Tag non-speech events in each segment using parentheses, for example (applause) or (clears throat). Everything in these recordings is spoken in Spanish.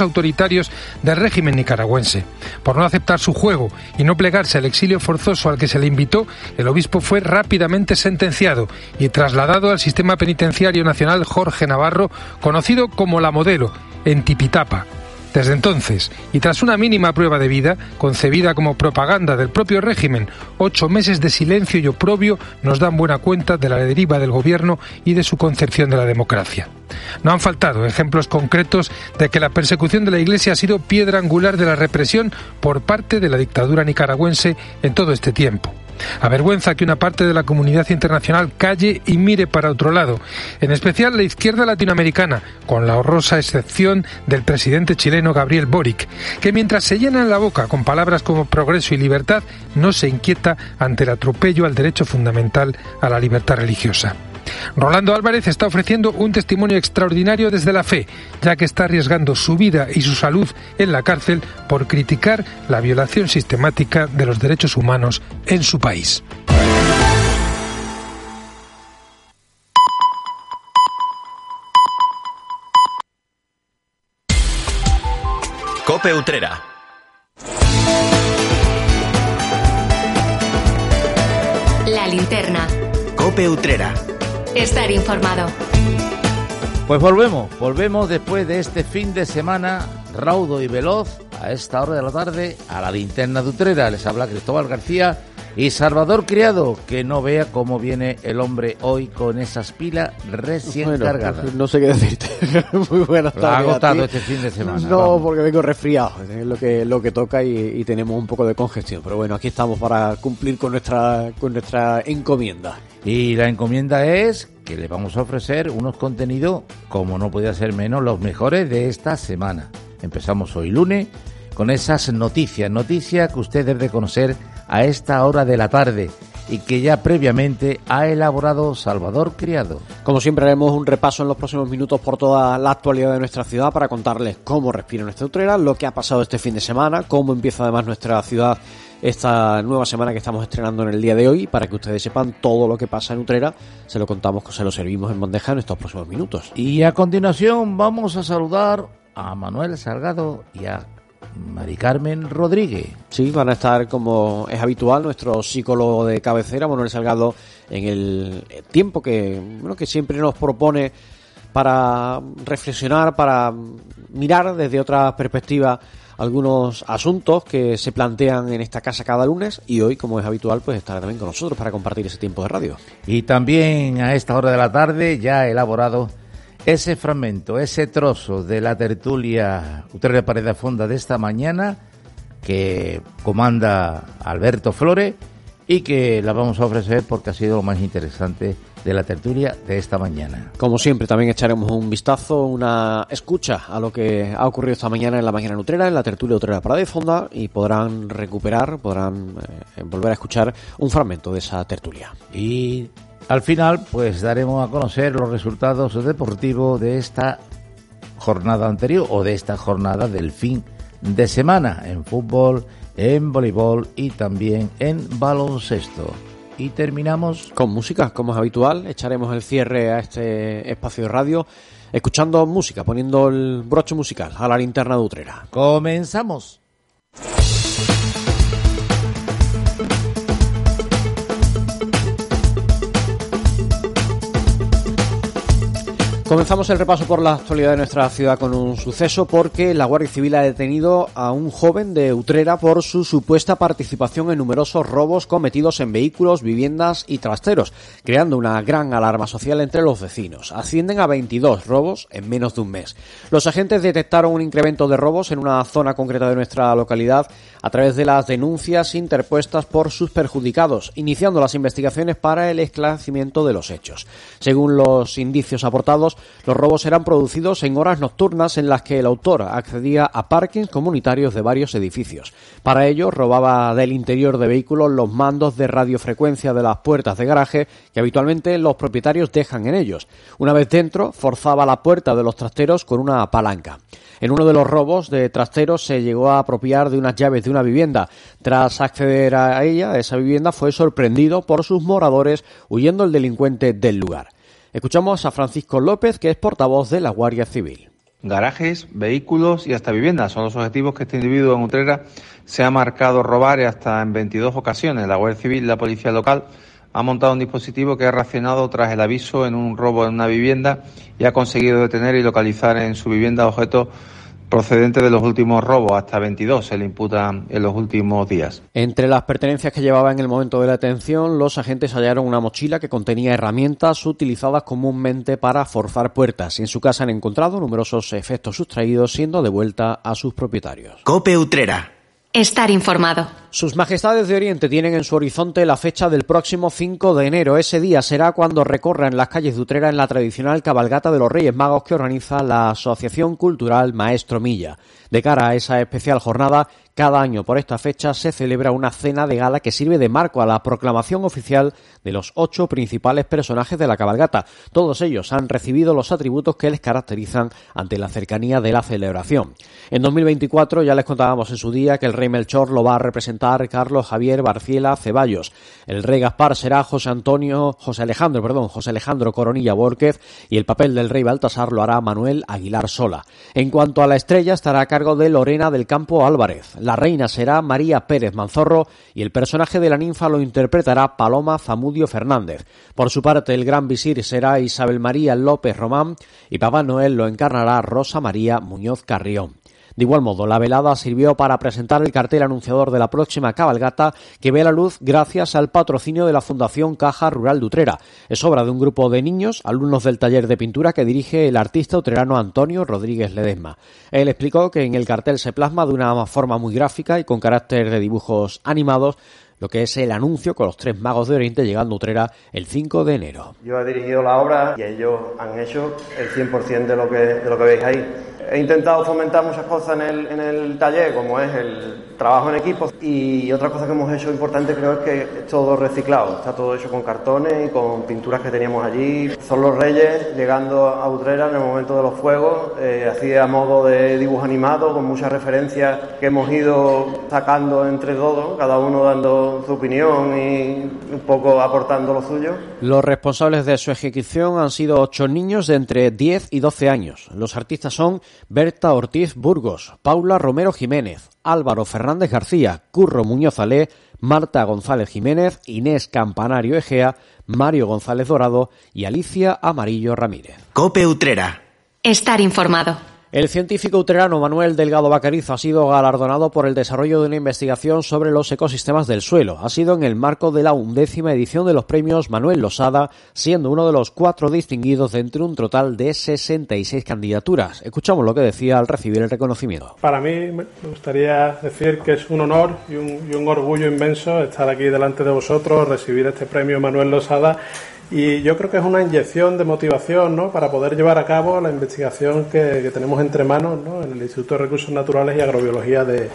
autoritarios del régimen nicaragüense. Por no aceptar su juego y no plegarse al exilio forzoso al que se le invitó, el obispo fue rápidamente sentenciado y trasladado al sistema penitenciario nacional Jorge Navarro, conocido como la modelo, en Tipitapa. Desde entonces, y tras una mínima prueba de vida, concebida como propaganda del propio régimen, ocho meses de silencio y oprobio nos dan buena cuenta de la deriva del gobierno y de su concepción de la democracia. No han faltado ejemplos concretos de que la persecución de la Iglesia ha sido piedra angular de la represión por parte de la dictadura nicaragüense en todo este tiempo. Avergüenza que una parte de la comunidad internacional calle y mire para otro lado, en especial la izquierda latinoamericana, con la horrorosa excepción del presidente chileno Gabriel Boric, que mientras se llena la boca con palabras como progreso y libertad, no se inquieta ante el atropello al derecho fundamental a la libertad religiosa. Rolando Álvarez está ofreciendo un testimonio extraordinario desde la fe, ya que está arriesgando su vida y su salud en la cárcel por criticar la violación sistemática de los derechos humanos en su país. Cope Utrera. La linterna. Cope Utrera estar informado. Pues volvemos, volvemos después de este fin de semana raudo y veloz a esta hora de la tarde a la linterna de Utrera. Les habla Cristóbal García y Salvador Criado, que no vea cómo viene el hombre hoy con esas pilas recién cargadas. No sé qué decirte. (laughs) Muy buenas tardes. ha agotado este fin de semana. No, porque vengo resfriado. Es lo que, lo que toca y, y, tenemos un poco de congestión. Pero bueno, aquí estamos para cumplir con nuestra, con nuestra encomienda. Y la encomienda es que le vamos a ofrecer unos contenidos, como no podía ser menos, los mejores de esta semana. Empezamos hoy lunes con esas noticias, noticias que usted debe conocer a esta hora de la tarde y que ya previamente ha elaborado Salvador Criado. Como siempre haremos un repaso en los próximos minutos por toda la actualidad de nuestra ciudad para contarles cómo respira nuestra Utrera, lo que ha pasado este fin de semana, cómo empieza además nuestra ciudad esta nueva semana que estamos estrenando en el día de hoy para que ustedes sepan todo lo que pasa en Utrera. Se lo contamos, se lo servimos en bandeja en estos próximos minutos. Y a continuación vamos a saludar a Manuel Salgado y a Mari Carmen Rodríguez. Sí, van a estar como es habitual nuestro psicólogo de cabecera, Manuel Salgado, en el tiempo que, bueno, que siempre nos propone para reflexionar, para mirar desde otra perspectiva algunos asuntos que se plantean en esta casa cada lunes y hoy, como es habitual, pues estará también con nosotros para compartir ese tiempo de radio. Y también a esta hora de la tarde ya elaborado ese fragmento, ese trozo de la tertulia Utrera Pared Fonda de esta mañana que comanda Alberto Flores y que la vamos a ofrecer porque ha sido lo más interesante de la tertulia de esta mañana. Como siempre, también echaremos un vistazo, una escucha a lo que ha ocurrido esta mañana en la mañana nutrera, en la tertulia nutrera para de fonda y podrán recuperar, podrán eh, volver a escuchar un fragmento de esa tertulia. Y al final, pues daremos a conocer los resultados deportivos de esta jornada anterior o de esta jornada del fin de semana en fútbol, en voleibol y también en baloncesto. Y terminamos con música, como es habitual. Echaremos el cierre a este espacio de radio escuchando música, poniendo el broche musical a la linterna de Utrera. Comenzamos. Comenzamos el repaso por la actualidad de nuestra ciudad con un suceso porque la Guardia Civil ha detenido a un joven de Utrera por su supuesta participación en numerosos robos cometidos en vehículos, viviendas y trasteros, creando una gran alarma social entre los vecinos. Ascienden a 22 robos en menos de un mes. Los agentes detectaron un incremento de robos en una zona concreta de nuestra localidad a través de las denuncias interpuestas por sus perjudicados, iniciando las investigaciones para el esclarecimiento de los hechos. Según los indicios aportados, los robos eran producidos en horas nocturnas en las que el autor accedía a parkings comunitarios de varios edificios. Para ello, robaba del interior de vehículos los mandos de radiofrecuencia de las puertas de garaje que habitualmente los propietarios dejan en ellos. Una vez dentro, forzaba la puerta de los trasteros con una palanca. En uno de los robos de trasteros se llegó a apropiar de unas llaves de una vivienda. Tras acceder a ella, esa vivienda, fue sorprendido por sus moradores huyendo el delincuente del lugar. Escuchamos a Francisco López, que es portavoz de la Guardia Civil. garajes, vehículos y hasta viviendas. Son los objetivos que este individuo en Utrera se ha marcado robar hasta en 22 ocasiones. La Guardia Civil y la Policía Local ha montado un dispositivo que ha reaccionado tras el aviso en un robo en una vivienda y ha conseguido detener y localizar en su vivienda objetos procedente de los últimos robos, hasta 22 se le imputa en los últimos días. Entre las pertenencias que llevaba en el momento de la detención, los agentes hallaron una mochila que contenía herramientas utilizadas comúnmente para forzar puertas. En su casa han encontrado numerosos efectos sustraídos, siendo de vuelta a sus propietarios. Cope Utrera. Estar informado. Sus Majestades de Oriente tienen en su horizonte la fecha del próximo 5 de enero. Ese día será cuando recorran las calles de Utrera en la tradicional cabalgata de los Reyes Magos que organiza la Asociación Cultural Maestro Milla. De cara a esa especial jornada, cada año por esta fecha se celebra una cena de gala que sirve de marco a la proclamación oficial de los ocho principales personajes de la cabalgata. Todos ellos han recibido los atributos que les caracterizan ante la cercanía de la celebración. En 2024 ya les contábamos en su día que el rey Melchor lo va a representar Carlos Javier Barciela Ceballos. El rey Gaspar será José Antonio, José Alejandro, perdón, José Alejandro Coronilla Borquez y el papel del rey Baltasar lo hará Manuel Aguilar Sola. En cuanto a la estrella estará a cargo de Lorena del Campo Álvarez. La reina será María Pérez Manzorro y el personaje de la ninfa lo interpretará Paloma Zamudio Fernández. Por su parte, el gran visir será Isabel María López Román y Papá Noel lo encarnará Rosa María Muñoz Carrión. De igual modo, la velada sirvió para presentar el cartel anunciador de la próxima cabalgata que ve la luz gracias al patrocinio de la Fundación Caja Rural de Utrera. Es obra de un grupo de niños, alumnos del taller de pintura que dirige el artista utrerano Antonio Rodríguez Ledesma. Él explicó que en el cartel se plasma de una forma muy gráfica y con carácter de dibujos animados lo que es el anuncio con los tres magos de Oriente llegando a Utrera el 5 de enero. Yo he dirigido la obra y ellos han hecho el 100% de lo que, de lo que veis ahí. He intentado fomentar muchas cosas en el, en el taller, como es el trabajo en equipo. Y otra cosa que hemos hecho importante creo es que es todo reciclado. Está todo hecho con cartones y con pinturas que teníamos allí. Son los reyes llegando a Utrera en el momento de los fuegos, eh, así a modo de dibujo animado, con muchas referencias que hemos ido sacando entre todos, cada uno dando su opinión y un poco aportando lo suyo. Los responsables de su ejecución han sido ocho niños de entre 10 y 12 años. Los artistas son Berta Ortiz Burgos, Paula Romero Jiménez, Álvaro Fernández García, Curro Muñoz Alé, Marta González Jiménez, Inés Campanario Egea, Mario González Dorado y Alicia Amarillo Ramírez. Cope Utrera. Estar informado. El científico utrerano Manuel Delgado Bacarizo ha sido galardonado por el desarrollo de una investigación sobre los ecosistemas del suelo. Ha sido en el marco de la undécima edición de los premios Manuel Losada, siendo uno de los cuatro distinguidos de entre un total de 66 candidaturas. Escuchamos lo que decía al recibir el reconocimiento. Para mí me gustaría decir que es un honor y un, y un orgullo inmenso estar aquí delante de vosotros, recibir este premio Manuel Losada y yo creo que es una inyección de motivación ¿no? para poder llevar a cabo la investigación que, que tenemos entre manos ¿no? en el Instituto de Recursos Naturales y Agrobiología de,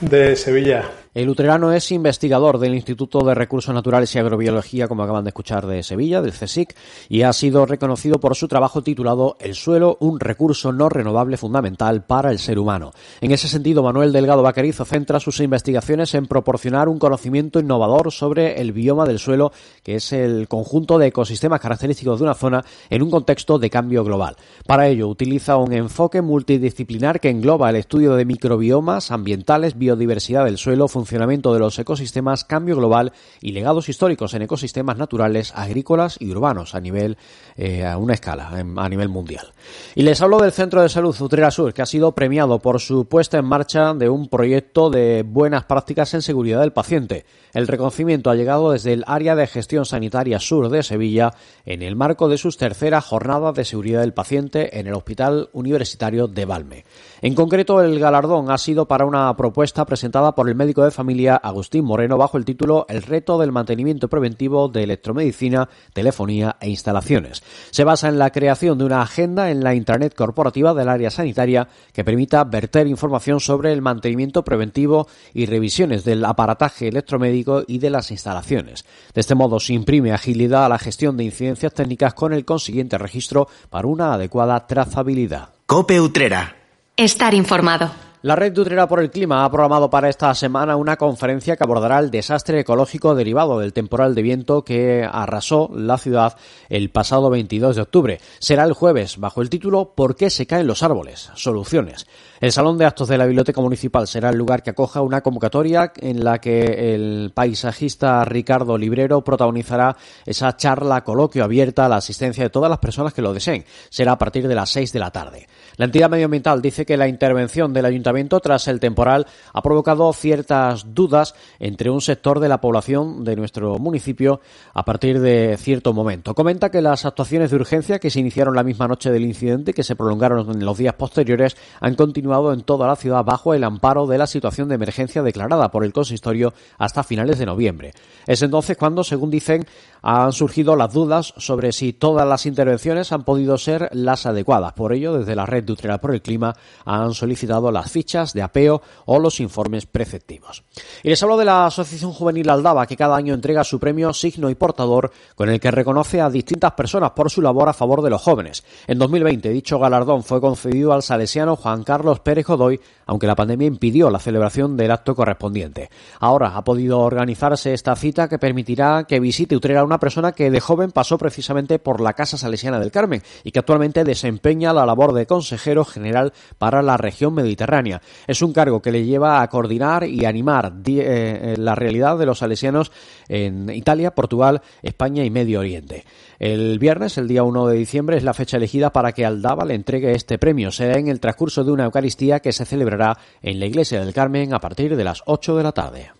de Sevilla. El utrerano es investigador del Instituto de Recursos Naturales y Agrobiología, como acaban de escuchar, de Sevilla, del CSIC, y ha sido reconocido por su trabajo titulado El suelo, un recurso no renovable fundamental para el ser humano. En ese sentido, Manuel Delgado Vaquerizo centra sus investigaciones en proporcionar un conocimiento innovador sobre el bioma del suelo, que es el conjunto de ecosistemas característicos de una zona en un contexto de cambio global. Para ello, utiliza un enfoque multidisciplinar que engloba el estudio de microbiomas ambientales, biodiversidad del suelo, funcionamiento de los ecosistemas, cambio global y legados históricos en ecosistemas naturales, agrícolas y urbanos a nivel eh, a una escala a nivel mundial. Y les hablo del Centro de Salud Utrera Sur, que ha sido premiado por su puesta en marcha de un proyecto de buenas prácticas en seguridad del paciente. El reconocimiento ha llegado desde el área de gestión sanitaria sur de Sevilla en el marco de sus terceras jornadas de seguridad del paciente en el Hospital Universitario de Valme. En concreto, el galardón ha sido para una propuesta presentada por el médico de familia Agustín Moreno bajo el título El reto del mantenimiento preventivo de electromedicina, telefonía e instalaciones. Se basa en la creación de una agenda en la intranet corporativa del área sanitaria que permita verter información sobre el mantenimiento preventivo y revisiones del aparataje electromédico y de las instalaciones. De este modo se imprime agilidad a la gestión de incidencias técnicas con el consiguiente registro para una adecuada trazabilidad. Cope Utrera. Estar informado. La Red de Utrera por el Clima ha programado para esta semana una conferencia que abordará el desastre ecológico derivado del temporal de viento que arrasó la ciudad el pasado 22 de octubre. Será el jueves, bajo el título ¿Por qué se caen los árboles? Soluciones. El Salón de Actos de la Biblioteca Municipal será el lugar que acoja una convocatoria en la que el paisajista Ricardo Librero protagonizará esa charla coloquio abierta a la asistencia de todas las personas que lo deseen. Será a partir de las 6 de la tarde. La entidad medioambiental dice que la intervención del ayuntamiento tras el temporal ha provocado ciertas dudas entre un sector de la población de nuestro municipio a partir de cierto momento. Comenta que las actuaciones de urgencia que se iniciaron la misma noche del incidente y que se prolongaron en los días posteriores han continuado en toda la ciudad bajo el amparo de la situación de emergencia declarada por el consistorio hasta finales de noviembre. Es entonces cuando, según dicen, han surgido las dudas sobre si todas las intervenciones han podido ser las adecuadas. Por ello, desde la red de por el Clima han solicitado las fichas de apeo o los informes preceptivos. Y les hablo de la Asociación Juvenil Aldaba, que cada año entrega su premio Signo y Portador, con el que reconoce a distintas personas por su labor a favor de los jóvenes. En 2020, dicho galardón fue concedido al salesiano Juan Carlos Pérez Godoy, aunque la pandemia impidió la celebración del acto correspondiente. Ahora ha podido organizarse esta cita que permitirá que visite Utrera una persona que de joven pasó precisamente por la Casa Salesiana del Carmen y que actualmente desempeña la labor de consejero general para la región mediterránea. Es un cargo que le lleva a coordinar y animar eh, la realidad de los salesianos en Italia, Portugal, España y Medio Oriente. El viernes, el día 1 de diciembre, es la fecha elegida para que Aldaba le entregue este premio. Será en el transcurso de una Eucaristía que se celebrará en la Iglesia del Carmen a partir de las 8 de la tarde.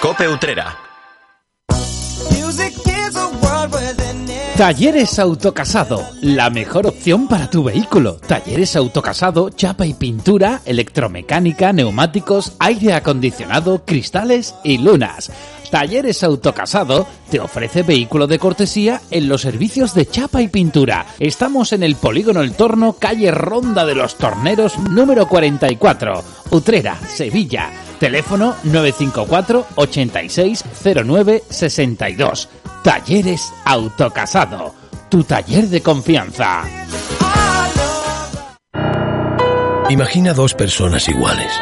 Cope Utrera. Talleres Autocasado, la mejor opción para tu vehículo. Talleres Autocasado, chapa y pintura, electromecánica, neumáticos, aire acondicionado, cristales y lunas. Talleres Autocasado te ofrece vehículo de cortesía en los servicios de chapa y pintura. Estamos en el Polígono El Torno, calle Ronda de los Torneros, número 44, Utrera, Sevilla. Teléfono 954 8609 62. Talleres Autocasado, tu taller de confianza. Imagina dos personas iguales.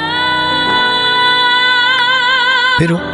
Pero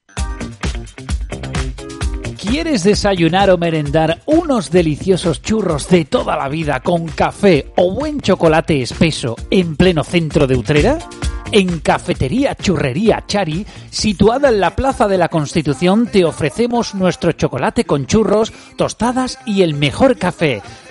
¿Quieres desayunar o merendar unos deliciosos churros de toda la vida con café o buen chocolate espeso en pleno centro de Utrera? En Cafetería Churrería Chari, situada en la Plaza de la Constitución, te ofrecemos nuestro chocolate con churros, tostadas y el mejor café.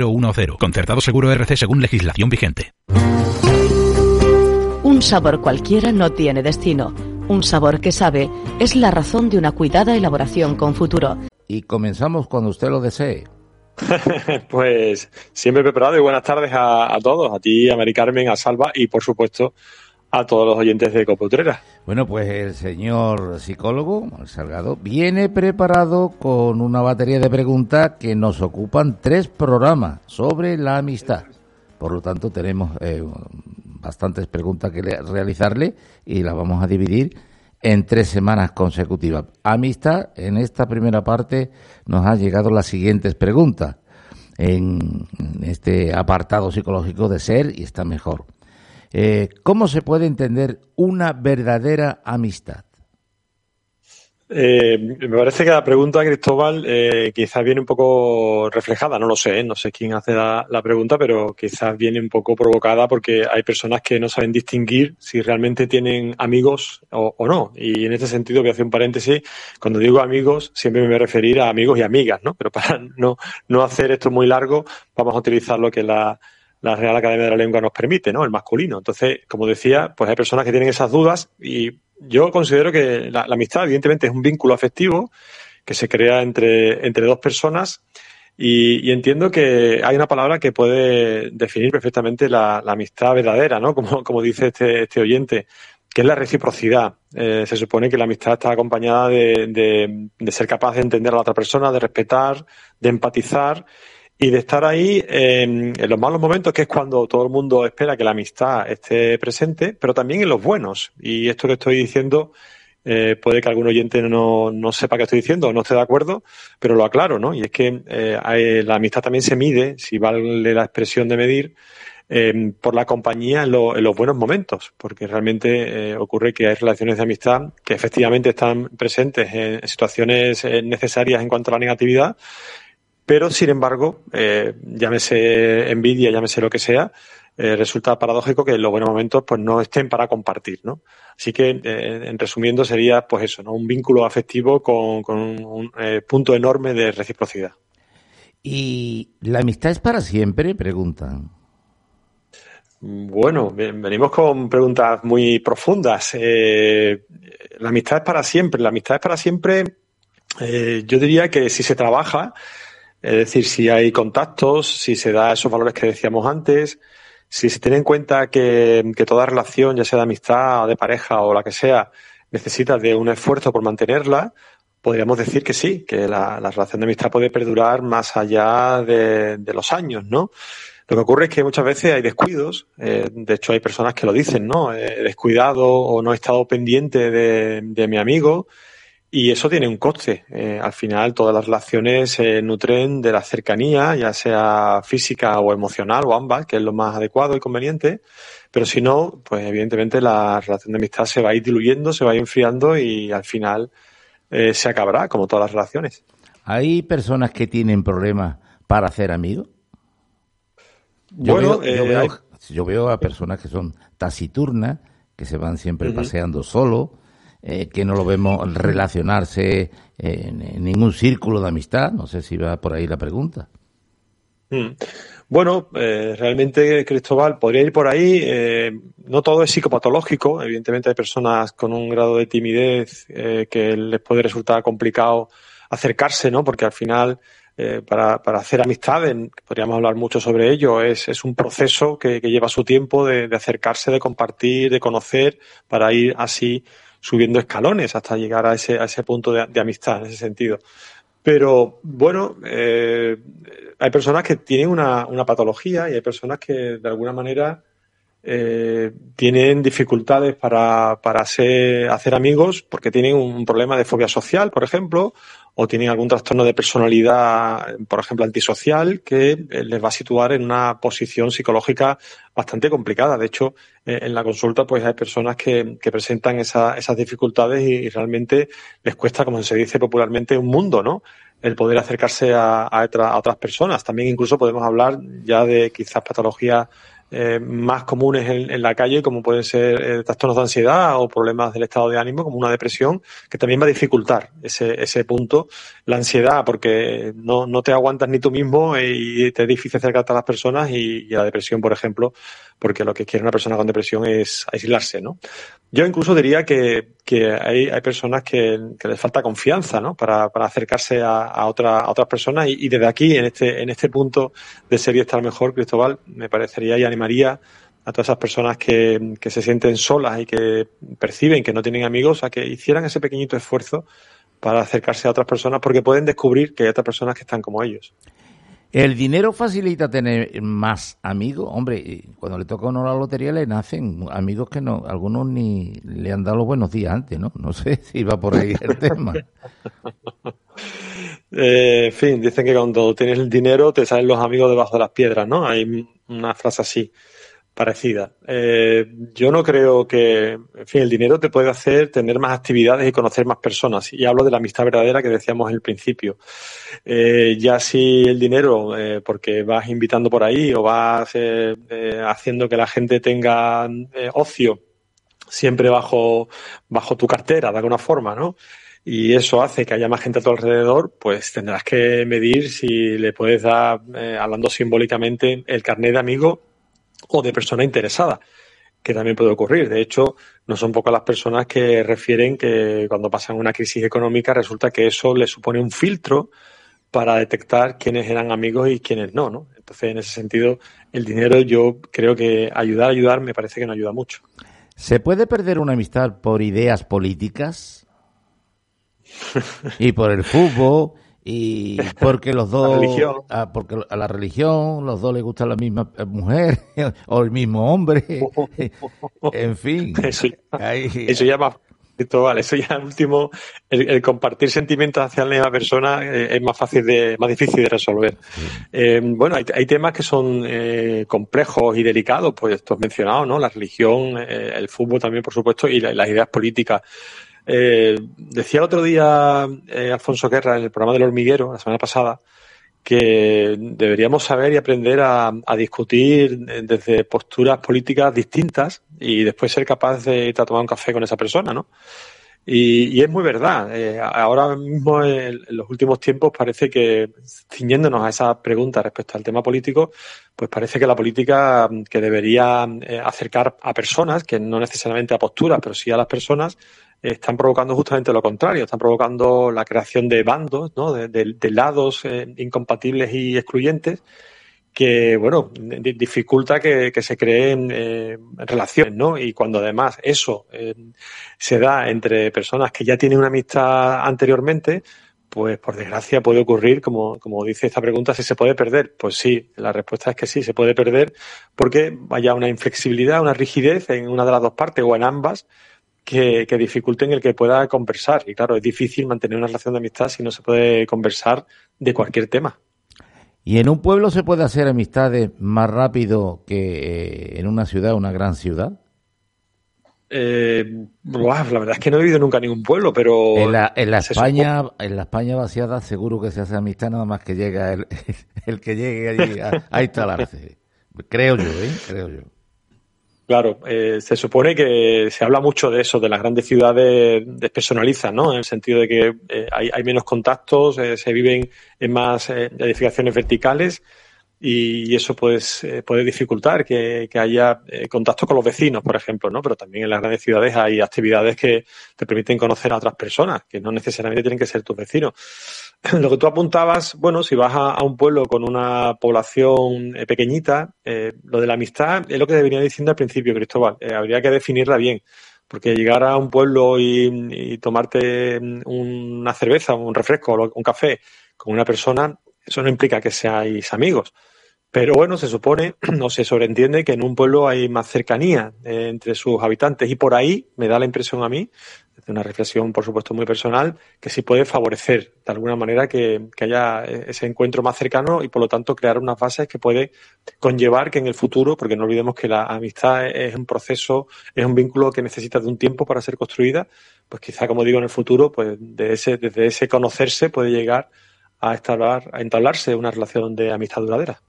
010. Concertado seguro RC según legislación vigente. Un sabor cualquiera no tiene destino. Un sabor que sabe es la razón de una cuidada elaboración con futuro. Y comenzamos cuando usted lo desee. (laughs) pues siempre preparado y buenas tardes a, todos, a ti, a Mari Carmen, a Salva y por supuesto a todos los oyentes de Coputrera. Bueno, pues el señor psicólogo, Salgado, viene preparado con una batería de preguntas que nos ocupan tres programas sobre la amistad. Por lo tanto, tenemos eh, bastantes preguntas que realizarle y las vamos a dividir en tres semanas consecutivas. Amistad, en esta primera parte nos han llegado las siguientes preguntas. en este apartado psicológico de ser y estar mejor. Eh, ¿Cómo se puede entender una verdadera amistad? Eh, me parece que la pregunta, Cristóbal, eh, quizás viene un poco reflejada, no lo sé, no sé quién hace la, pregunta, pero quizás viene un poco provocada porque hay personas que no saben distinguir si realmente tienen amigos o, no. Y en este sentido voy a hacer un paréntesis. Cuando digo amigos, siempre me voy a referir a amigos y amigas, ¿no? Pero para (laughs) no, no hacer esto muy largo, vamos a utilizar lo que la, la Real Academia de la Lengua nos permite, ¿no? El masculino. Entonces, como decía, pues hay personas que tienen esas dudas y yo considero que la, amistad, evidentemente, es un vínculo afectivo que se crea entre, entre dos personas y, entiendo que hay una palabra que puede definir perfectamente la, amistad verdadera, ¿no? Como, como dice este, este oyente, que es la reciprocidad. Eh, se supone que la amistad está acompañada de, de ser capaz de entender a la otra persona, de respetar, de empatizar y de estar ahí en, los malos momentos, que es cuando todo el mundo espera que la amistad esté presente, pero también en los buenos. Y esto que estoy diciendo eh, puede que algún oyente no, no, sepa qué estoy diciendo o no esté de acuerdo, pero lo aclaro, ¿no? Y es que eh, la amistad también se mide, si vale la expresión de medir, eh, por la compañía en, los buenos momentos, porque realmente eh, ocurre que hay relaciones de amistad que efectivamente están presentes en situaciones eh, necesarias en cuanto a la negatividad, pero, sin embargo, eh, llámese envidia, llámese lo que sea, eh, resulta paradójico que en los buenos momentos pues no estén para compartir, ¿no? Así que, eh, en resumiendo, sería pues eso, ¿no? Un vínculo afectivo con, un punto enorme de reciprocidad. ¿Y la amistad es para siempre? Preguntan. Bueno, venimos con preguntas muy profundas. la amistad es para siempre. La amistad es para siempre. yo diría que si se trabaja, es decir, si hay contactos, si se da esos valores que decíamos antes, si se tiene en cuenta que, toda relación, ya sea de amistad, de pareja o la que sea, necesita de un esfuerzo por mantenerla, podríamos decir que sí, que la, relación de amistad puede perdurar más allá de, los años, ¿no? Lo que ocurre es que muchas veces hay descuidos, eh, de hecho hay personas que lo dicen, ¿no? He descuidado o no he estado pendiente de, de mi amigo, y eso tiene un coste. Eh, al final, todas las relaciones se nutren de la cercanía, ya sea física o emocional o ambas, que es lo más adecuado y conveniente. Pero si no, pues evidentemente la relación de amistad se va a ir diluyendo, se va a ir enfriando y al final eh, se acabará, como todas las relaciones. ¿Hay personas que tienen problemas para hacer amigos? Yo, veo, eh, yo, veo, a personas que son taciturnas, que se van siempre paseando solo eh, que no lo vemos relacionarse en, ningún círculo de amistad. No sé si va por ahí la pregunta. Mm. Bueno, eh, realmente, Cristóbal, podría ir por ahí. Eh, no todo es psicopatológico. Evidentemente hay personas con un grado de timidez que les puede resultar complicado acercarse, ¿no? Porque al final, para, para, hacer amistades, podríamos hablar mucho sobre ello, es, es un proceso que, lleva su tiempo de, acercarse, de compartir, de conocer, para ir así subiendo escalones hasta llegar a ese, a ese punto de, amistad en ese sentido. Pero bueno, eh, hay personas que tienen una, una, patología y hay personas que de alguna manera eh, tienen dificultades para, para hacer amigos porque tienen un problema de fobia social, por ejemplo, o tienen algún trastorno de personalidad, por ejemplo, antisocial, que eh, les va a situar en una posición psicológica bastante complicada. De hecho, eh, en la consulta, pues hay personas que, que presentan esa, esas dificultades y, realmente les cuesta, como se dice popularmente, un mundo, ¿no? El poder acercarse a, a, a otras personas. También incluso podemos hablar ya de quizás patologías eh, más comunes en, la calle, como pueden ser eh, trastornos de ansiedad o problemas del estado de ánimo, como una depresión, que también va a dificultar ese, ese punto. La ansiedad, porque no, no te aguantas ni tú mismo y te es difícil acercarte a las personas, y, y la depresión, por ejemplo, porque lo que quiere una persona con depresión es aislarse, ¿no? Yo incluso diría que, que hay, hay personas que, les falta confianza, ¿no? Para, para acercarse a, a, otra, a otras personas y, desde aquí, en este, en este punto de ser y estar mejor, Cristóbal, me parecería y animaría a todas esas personas que, que se sienten solas y que perciben que no tienen amigos a que hicieran ese pequeñito esfuerzo para acercarse a otras personas porque pueden descubrir que hay otras personas que están como ellos. ¿El dinero facilita tener más amigos? Hombre, cuando le toca uno la lotería le nacen amigos que no, algunos ni le han dado los buenos días antes, ¿no? No sé (laughs) si va por ahí el tema. (laughs) Eh, en fin, dicen que cuando tienes el dinero te salen los amigos debajo de las piedras, ¿no? Hay una frase así parecida. Eh, yo no creo que, en fin, el dinero te puede hacer tener más actividades y conocer más personas. Y hablo de la amistad verdadera que decíamos en el principio. Eh, ya si el dinero, eh, porque vas invitando por ahí o vas eh, haciendo que la gente tenga ocio siempre bajo, bajo tu cartera, de alguna forma, ¿no? Y eso hace que haya más gente a tu alrededor, pues tendrás que medir si le puedes dar, hablando simbólicamente, el carnet de amigo o de persona interesada, que también puede ocurrir. De hecho, no son pocas las personas que refieren que cuando pasan una crisis económica resulta que eso le supone un filtro para detectar quiénes eran amigos y quiénes no, ¿no? Entonces, en ese sentido, el dinero yo creo que ayudar ayudar me parece que no ayuda mucho. ¿Se puede perder una amistad por ideas políticas? (laughs) y por el fútbol y porque los (laughs) dos La religión. ah, porque a la religión los dos les gusta la misma eh, mujer (laughs) o el mismo hombre (laughs) en fin Eso ya, Ahí- eso ya Cristóbal, eso ya último, el, el compartir sentimientos hacia la misma persona eh, es más fácil de, más difícil de resolver. Eh, bueno, hay, hay temas que son eh, complejos y delicados, pues tú has mencionado, ¿no? La religión, eh, el fútbol también, por supuesto, y la- las ideas políticas. Eh, decía el otro día eh, Alfonso Guerra en el programa del hormiguero, la semana pasada, que deberíamos saber y aprender a, discutir desde posturas políticas distintas y después ser capaz de irte a tomar un café con esa persona, ¿no? Y, y es muy verdad. Eh, ahora mismo, en, los últimos tiempos, parece que, ciñéndonos a esa pregunta respecto al tema político, pues parece que la política que debería acercar a personas, que no necesariamente a posturas, pero sí a las personas, están provocando justamente lo contrario, están provocando la creación de bandos, ¿no? de, de- de lados eh, incompatibles y excluyentes que, bueno, di- dificulta que, que se creen eh, relaciones, ¿no? Y cuando además eso eh, se da entre personas que ya tienen una amistad anteriormente, pues por desgracia puede ocurrir, como, como dice esta pregunta, si se puede perder. Pues sí, la respuesta es que sí, se puede perder porque haya una inflexibilidad, una rigidez en una de las dos partes o en ambas que, que dificulten el que pueda conversar. Y claro, es difícil mantener una relación de amistad si no se puede conversar de cualquier tema. y en un pueblo se puede hacer amistades más rápido que eh, en una ciudad una gran ciudad Eh, buah, la verdad es que no he vivido nunca en ningún pueblo, pero en la, en la España en la España vaciada seguro que se hace amistad nada más que llega el, (laughs) el que llegue allí a, a instalarse creo yo ¿eh? creo yo Claro, eh, se supone que se habla mucho de eso, de las grandes ciudades despersonalizan, ¿no? En el sentido de que eh, hay, hay menos contactos, eh, se viven en más eh, edificaciones verticales y, eso pues eh, puede dificultar que, haya eh, contacto con los vecinos, por ejemplo, ¿no? Pero también en las grandes ciudades hay actividades que te permiten conocer a otras personas, que no necesariamente tienen que ser tus vecinos. (clears throat) Lo que tú apuntabas, bueno, si vas a, un pueblo con una población eh, pequeñita, lo de la amistad es lo que debería diciendo al principio, Cristóbal. Habría que definirla bien, porque llegar a un pueblo y, y tomarte mm, una cerveza, un refresco, un café con una persona, eso no implica que seáis amigos. Pero bueno, se supone (clears throat) o se sobreentiende que en un pueblo hay más cercanía eh, entre sus habitantes y por ahí me da la impresión a mí, desde una reflexión por supuesto muy personal, que sí puede favorecer de alguna manera que, que haya eh, ese encuentro más cercano y por lo tanto crear unas bases que puede conllevar que en el futuro, porque no olvidemos que la amistad es un proceso, es un vínculo que necesita de un tiempo para ser construida, pues quizá como digo en el futuro, pues de ese, desde ese conocerse puede llegar a, establar, a entablarse una relación de amistad duradera.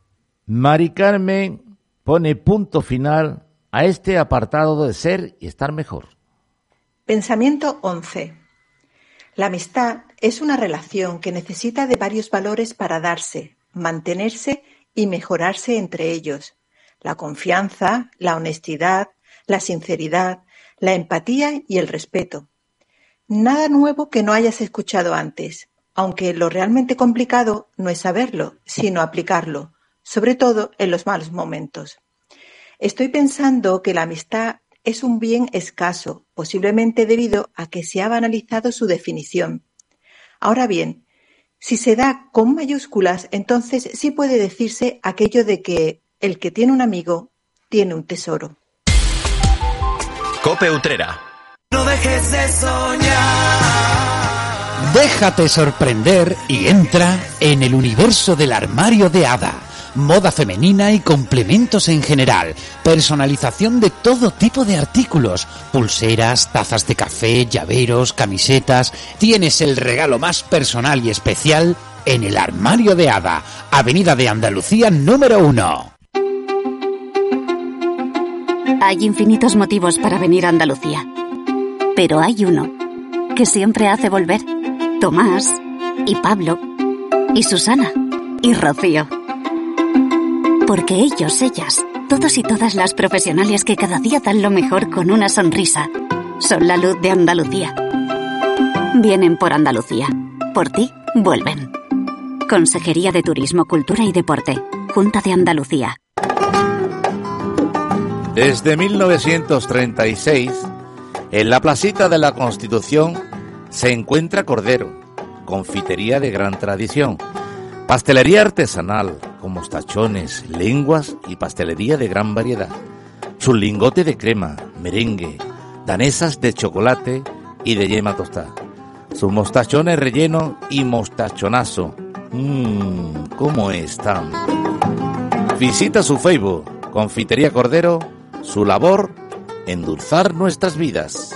Mari Carmen pone punto final a este apartado de ser y estar mejor. Pensamiento 11. La amistad es una relación que necesita de varios valores para darse, mantenerse y mejorarse entre ellos. La confianza, la honestidad, la sinceridad, la empatía y el respeto. Nada nuevo que no hayas escuchado antes, aunque lo realmente complicado no es saberlo, sino aplicarlo, sobre todo en los malos momentos. Estoy pensando que la amistad es un bien escaso, posiblemente debido a que se ha banalizado su definición. Ahora bien, si se da con mayúsculas, entonces sí puede decirse aquello de que el que tiene un amigo tiene un tesoro. Cope Utrera. No dejes de soñar. Déjate sorprender y entra en el universo del armario de Hada. Moda femenina y complementos en general. Personalización de todo tipo de artículos. Pulseras, tazas de café, llaveros, camisetas. Tienes el regalo más personal y especial en el armario de Hada. Avenida de Andalucía número 1. Hay infinitos motivos para venir a Andalucía. Pero hay uno que siempre hace volver. Tomás y Pablo y Susana y Rocío. Porque ellos, ellas, todos y todas las profesionales que cada día dan lo mejor con una sonrisa, son la luz de Andalucía. Vienen por Andalucía. Por ti, vuelven. Consejería de Turismo, Cultura y Deporte. Junta de Andalucía. Desde 1936, en la placita de la Constitución se encuentra Cordero, confitería de gran tradición, pastelería artesanal mostachones, lenguas y pastelería de gran variedad, su lingote de crema, merengue, danesas de chocolate y de yema tostada, sus mostachones relleno y mostachonazo. Mmm, ¿cómo están? Visita su Facebook, Confitería Cordero, su labor, endulzar nuestras vidas.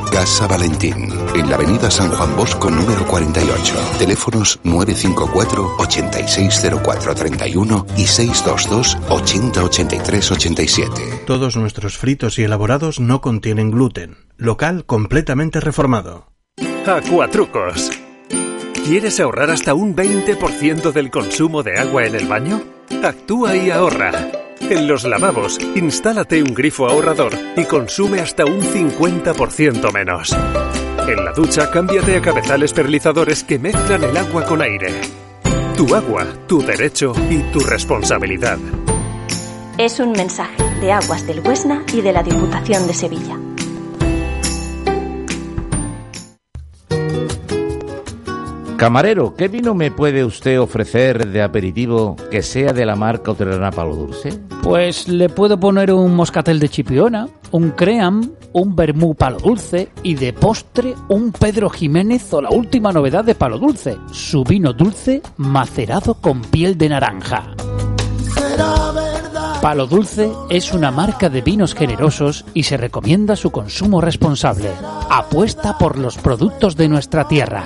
Casa Valentín, en la avenida San Juan Bosco número 48. Teléfonos 954 860431 y 622 808387. Todos nuestros fritos y elaborados no contienen gluten. Local completamente reformado. Acuatrucos. ¿Quieres ahorrar hasta un 20% del consumo de agua en el baño? Actúa y ahorra. En los lavabos, instálate un grifo ahorrador y consume hasta un 50% menos. En la ducha, cámbiate a cabezales perlizadores que mezclan el agua con aire. Tu agua, tu derecho y tu responsabilidad. Es un mensaje de Aguas del Huesna y de la Diputación de Sevilla. Camarero, ¿qué vino me puede usted ofrecer de aperitivo que sea de la marca hotelera Palo Dulce? Pues le puedo poner un moscatel de chipiona, un cream, un vermú palo dulce y de postre un Pedro Jiménez o la última novedad de Palo Dulce, su vino dulce macerado con piel de naranja. Palo Dulce es una marca de vinos generosos y se recomienda su consumo responsable. Apuesta por los productos de nuestra tierra.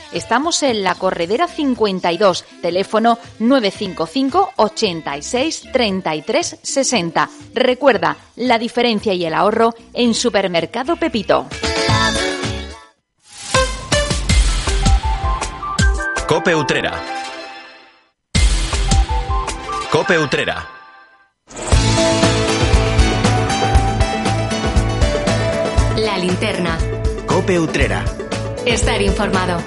Estamos en la Corredera 52, teléfono 955 86 33 60. Recuerda, la diferencia y el ahorro en Supermercado Pepito. Cope Utrera. Cope Utrera. La linterna. Cope Utrera. Estar informado.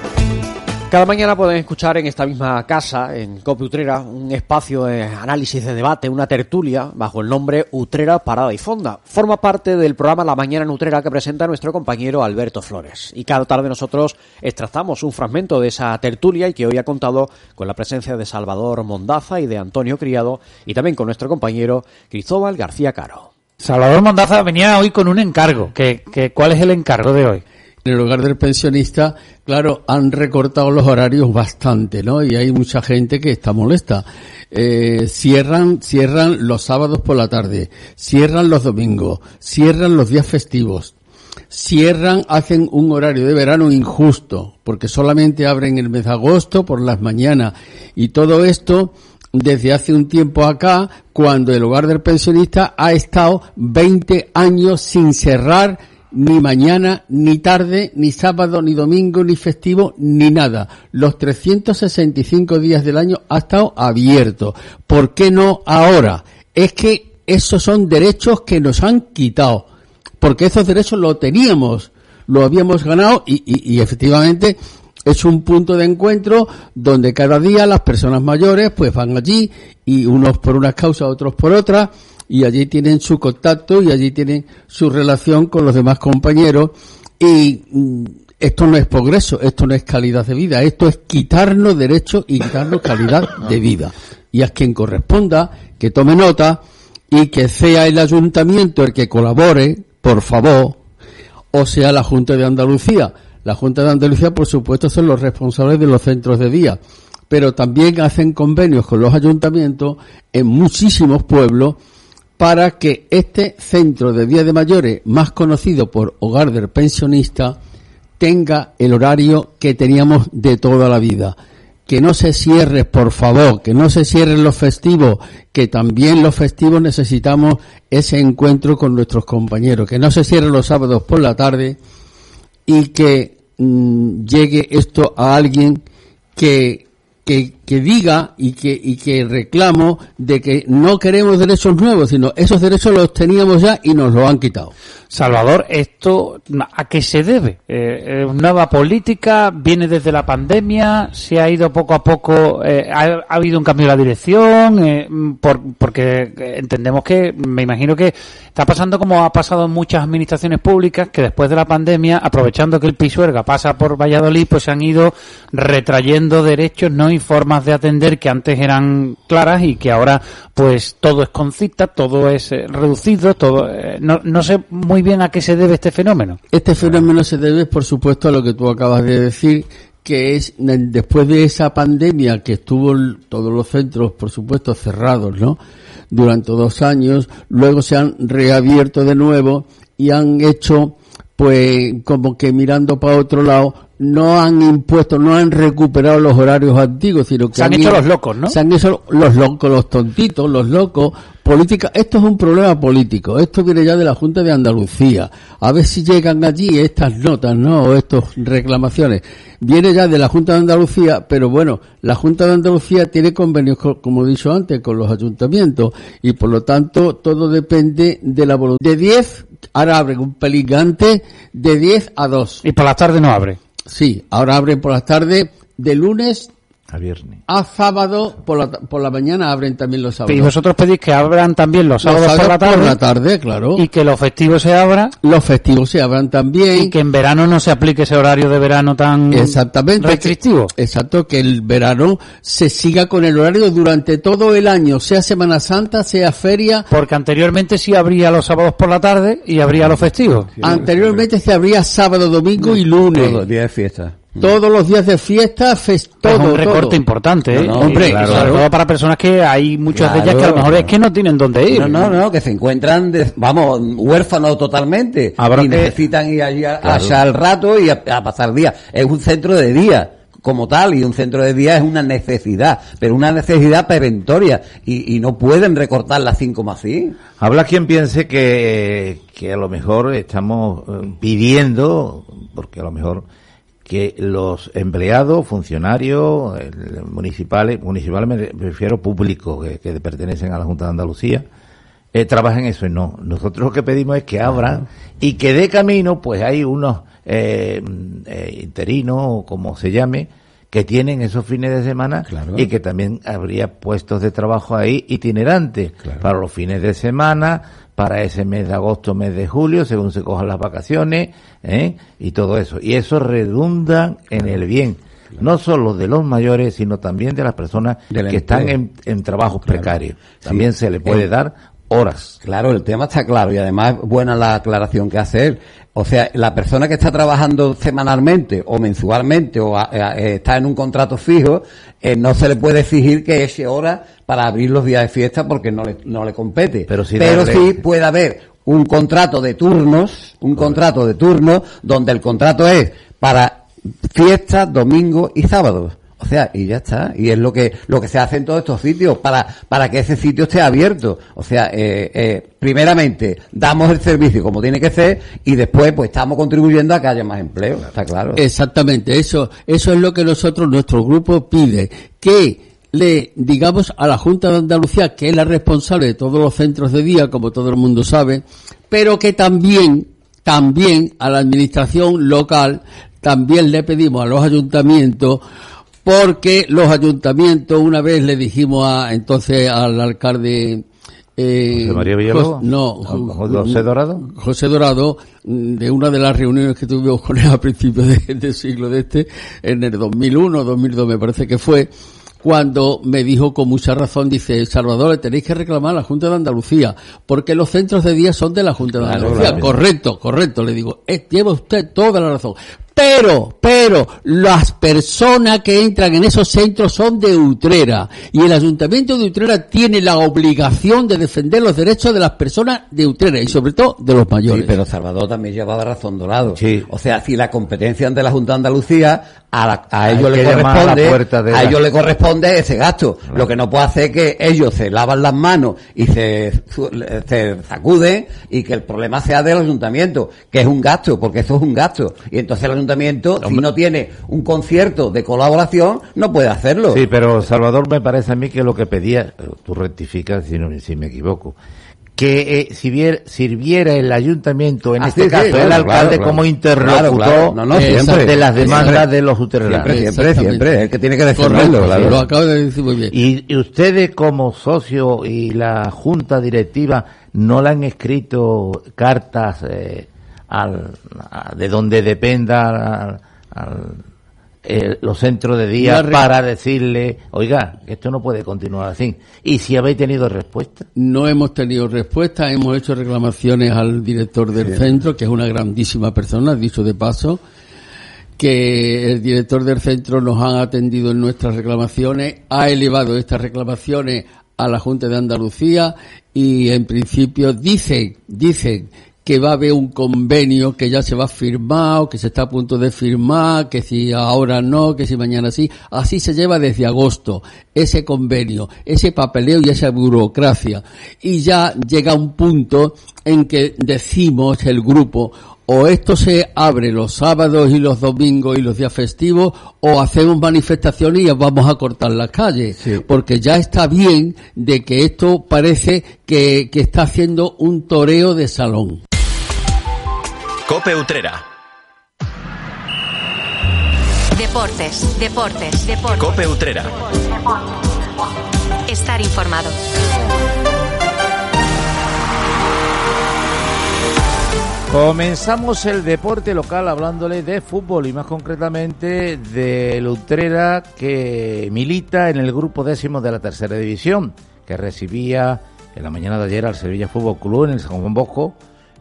Cada mañana pueden escuchar en esta misma casa, en Cope Utrera, un espacio de análisis de debate, una tertulia bajo el nombre Utrera Parada y Fonda. Forma parte del programa La Mañana en Utrera que presenta nuestro compañero Alberto Flores. Y cada tarde nosotros extractamos un fragmento de esa tertulia y que hoy ha contado con la presencia de Salvador Mondaza y de Antonio Criado y también con nuestro compañero Cristóbal García Caro. Salvador Mondaza venía hoy con un encargo. ¿Qué, qué, cuál es el encargo de hoy? En el hogar del pensionista, claro, han recortado los horarios bastante, ¿no? Y hay mucha gente que está molesta. Eh, cierran, cierran los sábados por la tarde, cierran los domingos, cierran los días festivos, cierran, hacen un horario de verano injusto, porque solamente abren el mes de agosto por las mañanas. Y todo esto, desde hace un tiempo acá, cuando el hogar del pensionista ha estado 20 años sin cerrar ni mañana, ni tarde, ni sábado, ni domingo, ni festivo, ni nada. Los 365 días del año ha estado abierto. ¿Por qué no ahora? Es que esos son derechos que nos han quitado. Porque esos derechos los teníamos, lo habíamos ganado y efectivamente es un punto de encuentro donde cada día las personas mayores pues van allí y unos por unas causas, otros por otras y allí tienen su contacto y allí tienen su relación con los demás compañeros y mm, esto no es progreso, esto no es calidad de vida, esto es quitarnos derechos y quitarnos calidad de vida. Y a quien corresponda que tome nota y que sea el ayuntamiento el que colabore, por favor, o sea la Junta de Andalucía. La Junta de Andalucía, por supuesto, son los responsables de los centros de día, pero también hacen convenios con los ayuntamientos en muchísimos pueblos para que este centro de día de mayores, más conocido por Hogar del Pensionista, tenga el horario que teníamos de toda la vida. Que no se cierre, por favor, que no se cierren los festivos, que también los festivos necesitamos ese encuentro con nuestros compañeros, que no se cierren los sábados por la tarde y que mm, llegue esto a alguien que que, que diga y que, y que reclamo de que no queremos derechos nuevos, sino esos derechos los teníamos ya y nos los han quitado. Salvador, ¿esto a qué se debe? Eh, ¿Nueva política? ¿Viene desde la pandemia? ¿Se ha ido poco a poco? Eh, ha, ha, habido un cambio de la dirección? Eh, por, porque entendemos que, me imagino que está pasando como ha pasado en muchas administraciones públicas, que después de la pandemia, aprovechando que el Pisuerga pasa por Valladolid, pues se han ido retrayendo derechos no y de atender que antes eran claras y que ahora pues todo es con cita, todo es eh, reducido, todo eh, no, no sé muy bien a qué se debe este fenómeno. Este fenómeno se debe, por supuesto, a lo que tú acabas de decir, que es después de esa pandemia que estuvo todos los centros, por supuesto, cerrados, ¿no? Durante dos años, luego se han reabierto de nuevo y han hecho, pues, como que mirando para otro lado, no han impuesto, no han recuperado los horarios antiguos, sino que se han, han hecho ido, los locos, ¿no? Se han hecho los locos, los tontitos, los locos. Política, esto es un problema político. Esto viene ya de la Junta de Andalucía. A ver si llegan allí estas notas, ¿no? O estas reclamaciones. Viene ya de la Junta de Andalucía, pero bueno, la Junta de Andalucía tiene convenios, como he dicho antes, con los ayuntamientos y por lo tanto todo depende de la voluntad. De 10, ahora abren un peligante de 10 a 2. Y por la tarde no abre. Sí, ahora abren por las tardes de lunes a viernes. A sábado por la, por la mañana abren también los sábados. Y vosotros pedís que abran también los sábados, los sábados por la tarde. Por la tarde, claro. Y que los festivos se abran. Los festivos se abran también. Y que en verano no se aplique ese horario de verano tan Exactamente, restrictivo. Que, exacto, que el verano se siga con el horario durante todo el año, sea Semana Santa, sea feria. Porque anteriormente sí abría los sábados por la tarde y abría los festivos. Anteriormente se abría sábado, domingo y lunes. Todos los días de fiesta todos los días de fiesta, fest, todo, es un recorte todo. importante, ¿eh? No, no, hombre, claro, sobre todo para personas que hay muchas claro, de ellas que a lo mejor es que no tienen dónde ir. No, no, no, que se encuentran, de, vamos, huérfanos totalmente Habrá y que... necesitan ir allí a, claro. allá al rato y a, a pasar día. Es un centro de día como tal y un centro de día es una necesidad, pero una necesidad perentoria y, y no pueden recortar las cinco más así. Habla quien piense que, que a lo mejor estamos eh, pidiendo, porque a lo mejor que los empleados, funcionarios, municipales, municipales me refiero públicos que, que, pertenecen a la Junta de Andalucía, eh, trabajen eso y no. Nosotros lo que pedimos es que abran y que de camino, pues hay unos eh, eh, interinos o como se llame, que tienen esos fines de semana claro. y que también habría puestos de trabajo ahí itinerantes claro. para los fines de semana, para ese mes de agosto, mes de julio, según se cojan las vacaciones, ¿eh? y todo eso. Y eso redunda en el bien, no solo de los mayores, sino también de las personas que están en, en trabajos claro. precarios. También sí. se le puede eh. dar horas. Claro, el tema está claro y además buena la aclaración que hace él. O sea, la persona que está trabajando semanalmente o mensualmente o está en un contrato fijo, eh, no se le puede exigir que eche horas para abrir los días de fiesta porque no le, no le compete. Pero, sí puede haber un contrato de turnos, un contrato de turnos donde el contrato es para fiestas, domingos y sábados. O sea, y ya está. Y es lo que, lo que se hace en todos estos sitios para, para que ese sitio esté abierto. O sea, eh, eh, primeramente, damos el servicio como tiene que ser y después, pues estamos contribuyendo a que haya más empleo. Está claro. Exactamente. Eso, eso es lo que nosotros, nuestro grupo pide. Que le digamos a la Junta de Andalucía, que es la responsable de todos los centros de día, como todo el mundo sabe, pero que también, también a la administración local, también le pedimos a los ayuntamientos porque los ayuntamientos, una vez le dijimos a, entonces al alcalde eh, José María Villalobos, no, José Dorado. José Dorado, mm, de una de las reuniones que tuvimos con él a principios del de siglo de este, en el 2001, 2002 me parece que fue, cuando me dijo con mucha razón, dice, Salvador, le tenéis que reclamar a la Junta de Andalucía, porque los centros de día son de la Junta de Andalucía. Correcto, correcto, le digo, eh, lleva usted toda la razón. Pero, pero, las personas que entran en esos centros son de Utrera. Y el Ayuntamiento de Utrera tiene la obligación de defender los derechos de las personas de Utrera y sobre todo de los mayores. Sí, pero Salvador también llevaba razón dorado. Sí. O sea, si la competencia ante la Junta de Andalucía, a, ellos le corresponde, a, ellos le corresponde ese gasto. Lo que no puede hacer es que ellos se lavan las manos y se, se sacuden y que el problema sea del ayuntamiento, que es un gasto, porque eso es un gasto. Y entonces el ayuntamiento, si no tiene un concierto de colaboración, no puede hacerlo. Sí, pero Salvador me parece a mí que lo que pedía, tú rectificas si, no, si me equivoco, que eh, si sirviera el ayuntamiento, en ah, este caso el alcalde, como interlocutor de las demandas de los uterinos. Siempre, siempre, siempre, el que tiene que defenderlo. Lo acabo de decir muy bien. Y, y, ustedes como socio y la junta directiva no le han escrito cartas eh, al, de donde dependa al, los centros de día para decirle, oiga, esto no puede continuar así. ¿Y si habéis tenido respuesta? No hemos tenido respuesta, hemos hecho reclamaciones al director del centro, que es una grandísima persona, dicho de paso, que el director del centro nos ha atendido en nuestras reclamaciones, ha elevado estas reclamaciones a la Junta de Andalucía y en principio dice, dicen que va a haber un convenio que ya se va a firmar o que se está a punto de firmar, que si ahora no, que si mañana sí. Así se lleva desde agosto ese convenio, ese papeleo y esa burocracia. Y ya llega un punto en que decimos el grupo, o esto se abre los sábados y los domingos y los días festivos, o hacemos manifestaciones y vamos a cortar las calles. Porque ya está bien de que esto parece que, que está haciendo un toreo de salón. Cope Utrera. Deportes, deportes, deportes. Cope Utrera. Estar informado. Comenzamos el deporte local hablándole de fútbol y más concretamente de Utrera que milita en el grupo décimo de la tercera división, que recibía en la mañana de ayer al Sevilla Fútbol Club en el San Juan Bosco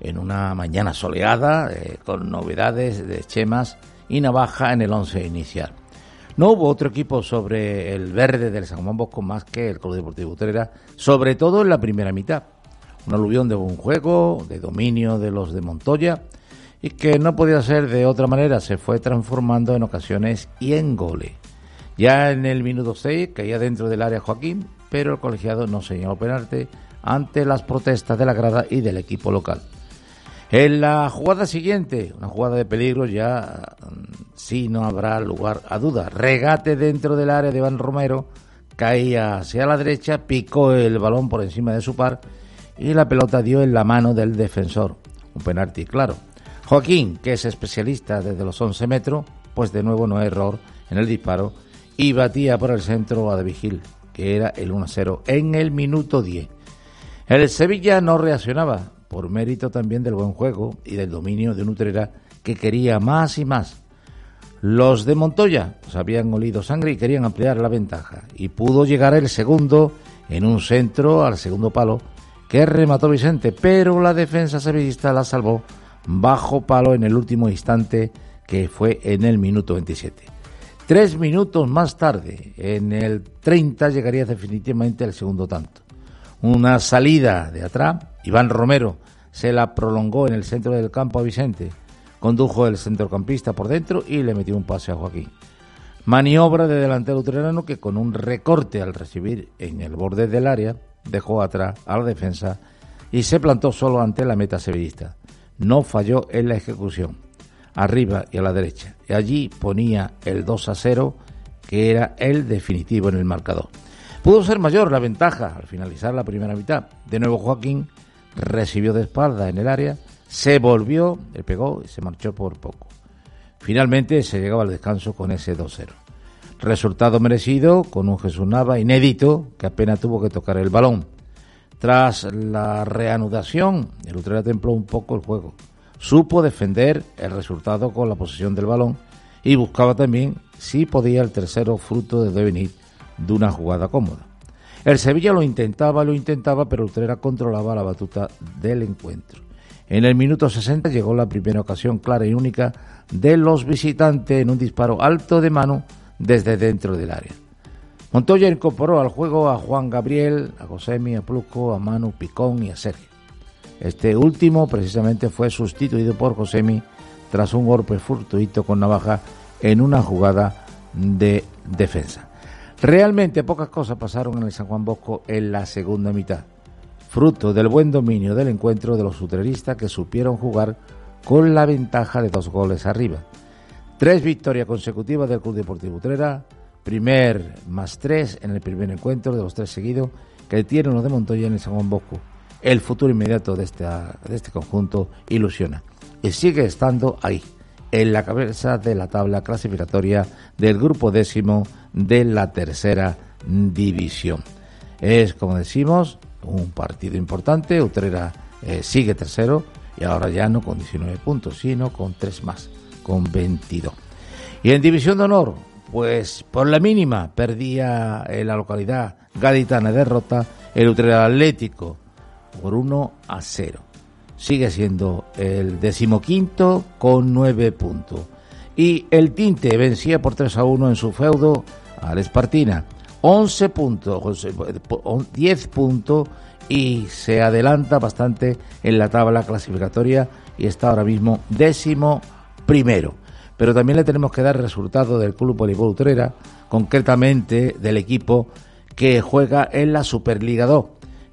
en una mañana soleada eh, con novedades de Chemas y Navaja en el once inicial. No hubo otro equipo sobre el verde del San Juan Bosco más que el Club Deportivo Utrera, sobre todo en la primera mitad un aluvión de buen juego, de dominio de los de Montoya, y que no podía ser de otra manera, se fue transformando en ocasiones y en goles. Ya en el minuto 6 caía dentro del área Joaquín, pero el colegiado no señaló penalti ante las protestas de la grada y del equipo local. En la jugada siguiente, una jugada de peligro, ya mm, sí no habrá lugar a duda. Regate dentro del área de Iván Romero, caía hacia la derecha, picó el balón por encima de su par y la pelota dio en la mano del defensor. Un penalti, claro. Joaquín, que es especialista desde los 11 metros, pues de nuevo no error en el disparo y batía por el centro a De Vigil, que era el 1-0 en el minuto 10. El Sevilla no reaccionaba, por mérito también del buen juego y del dominio de Nutrera, que quería más y más. Los de Montoya se habían olido sangre y querían ampliar la ventaja, y pudo llegar el segundo en un centro al segundo palo que remató Vicente, pero la defensa sevillista la salvó bajo palo en el último instante que fue en el minuto 27. Tres minutos más tarde, en el 30, llegaría definitivamente el segundo tanto. Una salida de atrás, Iván Romero se la prolongó en el centro del campo a Vicente, condujo el centrocampista por dentro y le metió un pase a Joaquín. Maniobra de delantero utrerano que con un recorte al recibir en el borde del área dejó atrás a la defensa y se plantó solo ante la meta sevillista. No falló en la ejecución arriba y a la derecha. Y allí ponía el 2 a 0, que era el definitivo en el marcador. Pudo ser mayor la ventaja al finalizar la primera mitad. De nuevo Joaquín recibió de espalda en el área, se volvió, le pegó y se marchó por poco. Finalmente se llegaba al descanso con ese 2-0. Resultado merecido con un Jesús Nava inédito que apenas tuvo que tocar el balón. Tras la reanudación, el Utrera templó un poco el juego supo defender el resultado con la posesión del balón y buscaba también si podía el tercero fruto de devenir de una jugada cómoda. El Sevilla lo intentaba, lo intentaba, pero Utrera controlaba la batuta del encuentro. En el minuto 60 llegó la primera ocasión clara y única de los visitantes en un disparo alto de mano desde dentro del área. Montoya incorporó al juego a Juan Gabriel, a Josemi, a Plusco, a Manu, Picón y a Sergio. Este último precisamente fue sustituido por Josemi tras un golpe fortuito con navaja en una jugada de defensa. Realmente pocas cosas pasaron en el San Juan Bosco en la segunda mitad, fruto del buen dominio del encuentro de los utreristas que supieron jugar con la ventaja de dos goles arriba. Tres victorias consecutivas del Club Deportivo Utrera, primer más tres en el primer encuentro de los tres seguidos que tienen los de Montoya en el San Juan Bosco. El futuro inmediato de, de este conjunto ilusiona y sigue estando ahí, en la cabeza de la tabla clasificatoria del grupo décimo de la tercera división. Es, como decimos, un partido importante. Utrera eh, sigue tercero y ahora ya no con 19 puntos, sino con tres más, con 22. Y en división de honor, pues por la mínima perdía en la localidad gaditana derrota el Utrera Atlético por 1 a 0. Sigue siendo el decimoquinto con 9 puntos. Y el Tinte vencía por 3 a 1 en su feudo al Espartina. 11 puntos, 10 puntos y se adelanta bastante en la tabla clasificatoria y está ahora mismo décimo primero. Pero también le tenemos que dar resultado del Club Voleibol Utrera, concretamente del equipo que juega en la Superliga 2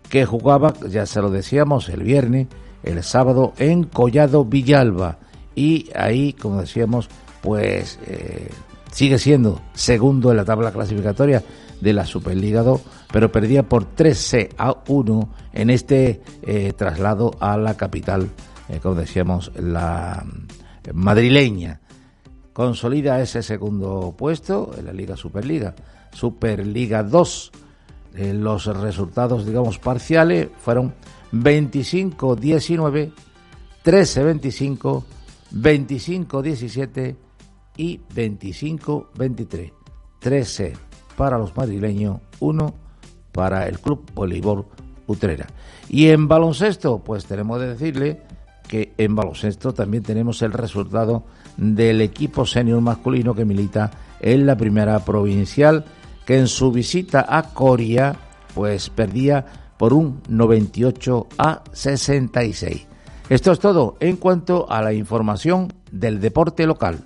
que jugaba, ya se lo decíamos, el viernes, el sábado en Collado Villalba. Y ahí, como decíamos, pues eh, sigue siendo segundo en la tabla clasificatoria de la Superliga 2, pero perdía por 13 a 1 en este eh, traslado a la capital, eh, como decíamos, la madrileña. Consolida ese segundo puesto en la Liga Superliga, Superliga 2 eh, los resultados, digamos, parciales fueron 25-19, 13-25, 25-17 y 25-23. 13 para los madrileños, 1 para el Club Voleibol Utrera. Y en baloncesto, pues tenemos de decirle que en baloncesto también tenemos el resultado del equipo senior masculino que milita en la primera provincial que en su visita a Coria pues perdía por un 98 a 66. Esto es todo en cuanto a la información del deporte local.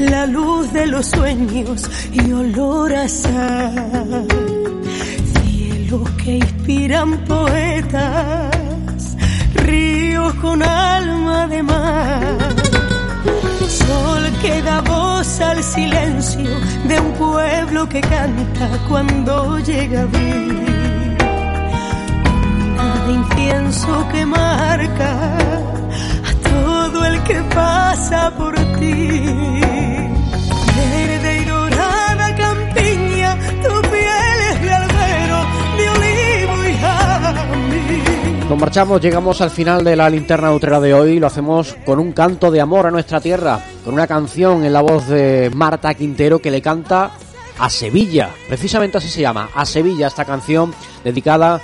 La luz de los sueños y olor a sal. Cielos que inspiran poetas, ríos con alma de mar. Sol que da voz al silencio de un pueblo que canta cuando llega a abril. Nada incienso que marca que pasa por ti. Verde y dorada campiña, tu pieles de albero, de olivo y jamí. Nos marchamos, llegamos al final de la linterna utrera de hoy. Lo hacemos con un canto de amor a nuestra tierra, con una canción en la voz de Marta Quintero que le canta a Sevilla. Precisamente así se llama, a Sevilla, esta canción dedicada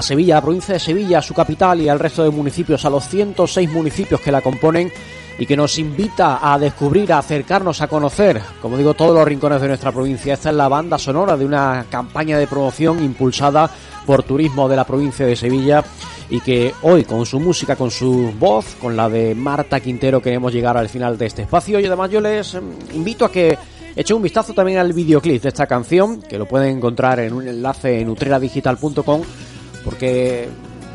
Sevilla, a la provincia de Sevilla, a su capital y al resto de municipios, a los 106 municipios que la componen y que nos invita a descubrir, a acercarnos, a conocer, como digo, todos los rincones de nuestra provincia. Esta es la banda sonora de una campaña de promoción impulsada por Turismo de la provincia de Sevilla y que hoy con su música, con su voz, con la de Marta Quintero queremos llegar al final de este espacio y además yo les mm, invito a que echen un vistazo también al videoclip de esta canción que lo pueden encontrar en un enlace en utreradigital.com porque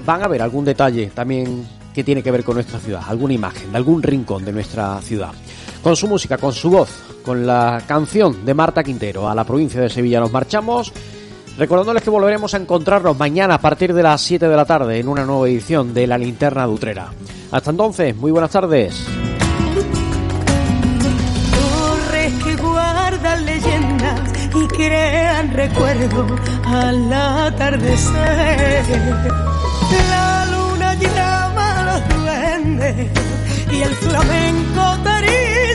van a ver algún detalle también que tiene que ver con nuestra ciudad, alguna imagen de algún rincón de nuestra ciudad. Con su música, con su voz, con la canción de Marta Quintero a la provincia de Sevilla nos marchamos Recordándoles que volveremos a encontrarnos mañana a partir de las 7 de la tarde en una nueva edición de La Linterna de. Hasta entonces, muy buenas tardes. Crean recuerdo al atardecer. La luna llama los duendes y el flamenco tariza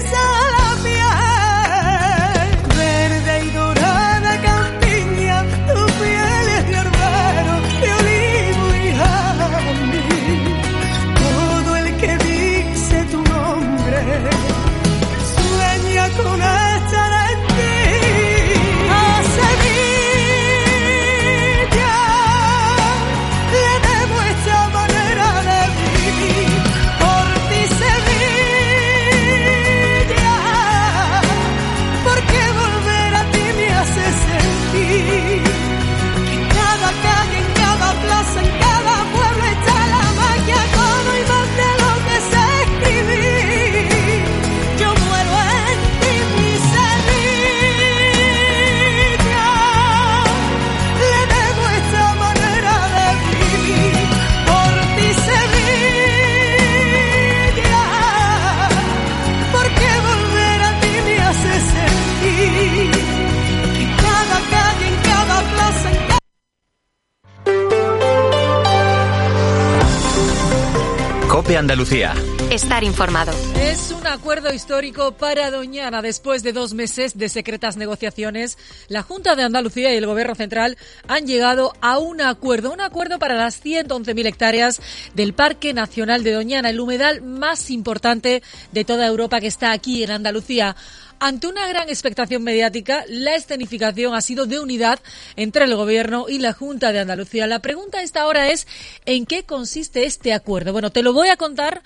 Andalucía. Estar informado. Es un acuerdo histórico para Doñana. Después de dos meses de secretas negociaciones, la Junta de Andalucía y el Gobierno Central han llegado a un acuerdo. Un acuerdo para las 111.000 hectáreas del Parque Nacional de Doñana, el humedal más importante de toda Europa que está aquí en Andalucía. Ante una gran expectación mediática, la escenificación ha sido de unidad entre el Gobierno y la Junta de Andalucía. La pregunta a esta hora es, ¿en qué consiste este acuerdo? Bueno, te lo voy a contar.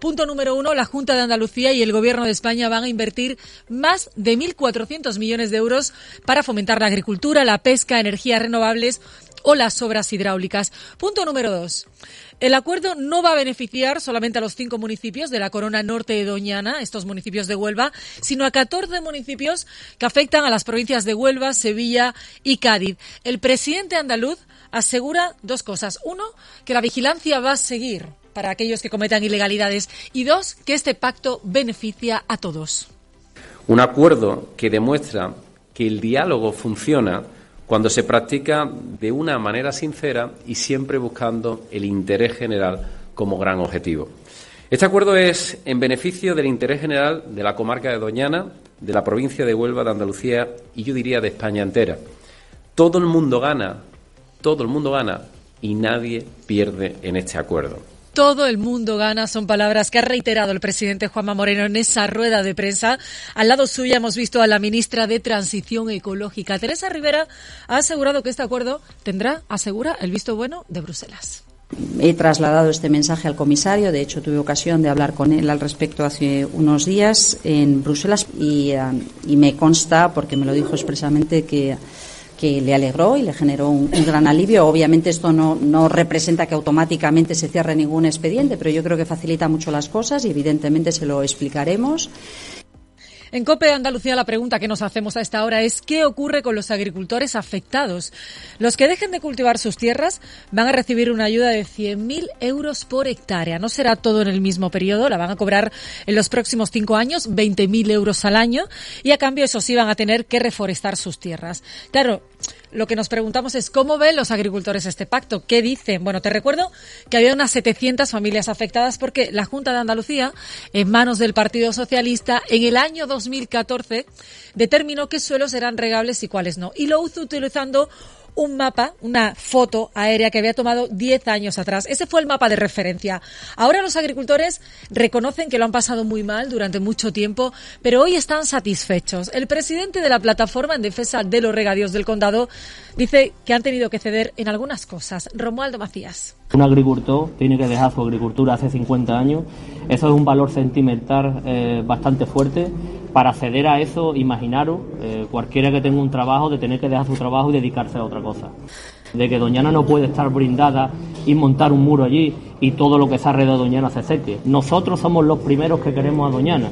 Punto número uno, la Junta de Andalucía y el Gobierno de España van a invertir más de 1.400 millones de euros para fomentar la agricultura, la pesca, energías renovables o las obras hidráulicas. Punto número dos. El acuerdo no va a beneficiar solamente a los cinco municipios de la Corona Norte de Doñana, estos municipios de Huelva, sino a 14 municipios que afectan a las provincias de Huelva, Sevilla y Cádiz. El presidente andaluz asegura dos cosas. Uno, que la vigilancia va a seguir para aquellos que cometan ilegalidades. Y dos, que este pacto beneficia a todos. Un acuerdo que demuestra que el diálogo funciona cuando se practica de una manera sincera y siempre buscando el interés general como gran objetivo. Este acuerdo es en beneficio del interés general de la comarca de Doñana, de la provincia de Huelva, de Andalucía y yo diría de España entera. Todo el mundo gana, todo el mundo gana y nadie pierde en este acuerdo. Todo el mundo gana, son palabras que ha reiterado el presidente Juanma Moreno en esa rueda de prensa. Al lado suya hemos visto a la ministra de Transición Ecológica. Teresa Rivera ha asegurado que este acuerdo tendrá, asegura, el visto bueno de Bruselas. He trasladado este mensaje al comisario, de hecho tuve ocasión de hablar con él al respecto hace unos días en Bruselas y, y me consta, porque me lo dijo expresamente, que que le alegró y le generó un, gran alivio. Obviamente esto no, no, representa que automáticamente se cierre ningún expediente, pero yo creo que facilita mucho las cosas y evidentemente se lo explicaremos. En COPE Andalucía la pregunta que nos hacemos a esta hora es ¿qué ocurre con los agricultores afectados? Los que dejen de cultivar sus tierras van a recibir una ayuda de 100.000 euros por hectárea. No será todo en el mismo periodo, la van a cobrar en los próximos cinco años 20.000 euros al año y a cambio eso sí van a tener que reforestar sus tierras. Claro, lo que nos preguntamos es cómo ven los agricultores este pacto, qué dicen. Bueno, te recuerdo que había unas 700 familias afectadas porque la Junta de Andalucía, en manos del Partido Socialista, en el año 2014 determinó qué suelos eran regables y cuáles no. Y lo hizo utilizando un mapa, una foto aérea que había tomado 10 años atrás. Ese fue el mapa de referencia. Ahora los agricultores reconocen que lo han pasado muy mal durante mucho tiempo, pero hoy están satisfechos. El presidente de la plataforma en defensa de los regadíos del condado dice que han tenido que ceder en algunas cosas. Romualdo Macías. Un agricultor tiene que dejar su agricultura hace 50 años. Eso es un valor sentimental eh, bastante fuerte. Para acceder a eso, imaginaros, eh, cualquiera que tenga un trabajo, de tener que dejar su trabajo y dedicarse a otra cosa. De que Doñana no puede estar brindada y montar un muro allí y todo lo que se alrededor de Doñana se seque. Nosotros somos los primeros que queremos a Doñana.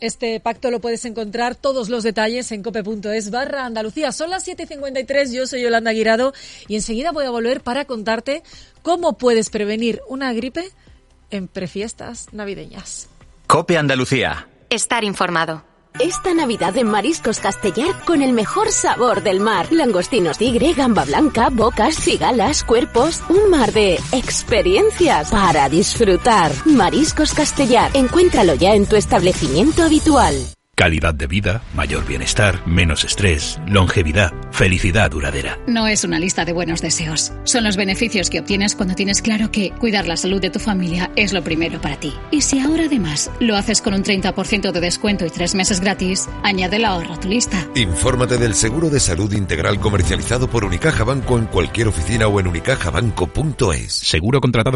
Este pacto lo puedes encontrar todos los detalles en cope.es barra Andalucía. Son las 7.53, yo soy Yolanda Guirado y enseguida voy a volver para contarte cómo puedes prevenir una gripe en prefiestas navideñas. Cope Andalucía. Estar informado. Esta Navidad en Mariscos Castellar con el mejor sabor del mar. Langostinos tigre, gamba blanca, bocas, cigalas, cuerpos. Un mar de experiencias para disfrutar. Mariscos Castellar. Encuéntralo ya en tu establecimiento habitual. Calidad de vida, mayor bienestar, menos estrés, longevidad, felicidad duradera. No es una lista de buenos deseos. Son los beneficios que obtienes cuando tienes claro que cuidar la salud de tu familia es lo primero para ti. Y si ahora además lo haces con un 30% de descuento y tres meses gratis, añade el ahorro a tu lista. Infórmate del seguro de salud integral comercializado por Unicaja Banco en cualquier oficina o en unicajabanco.es. Seguro contratado con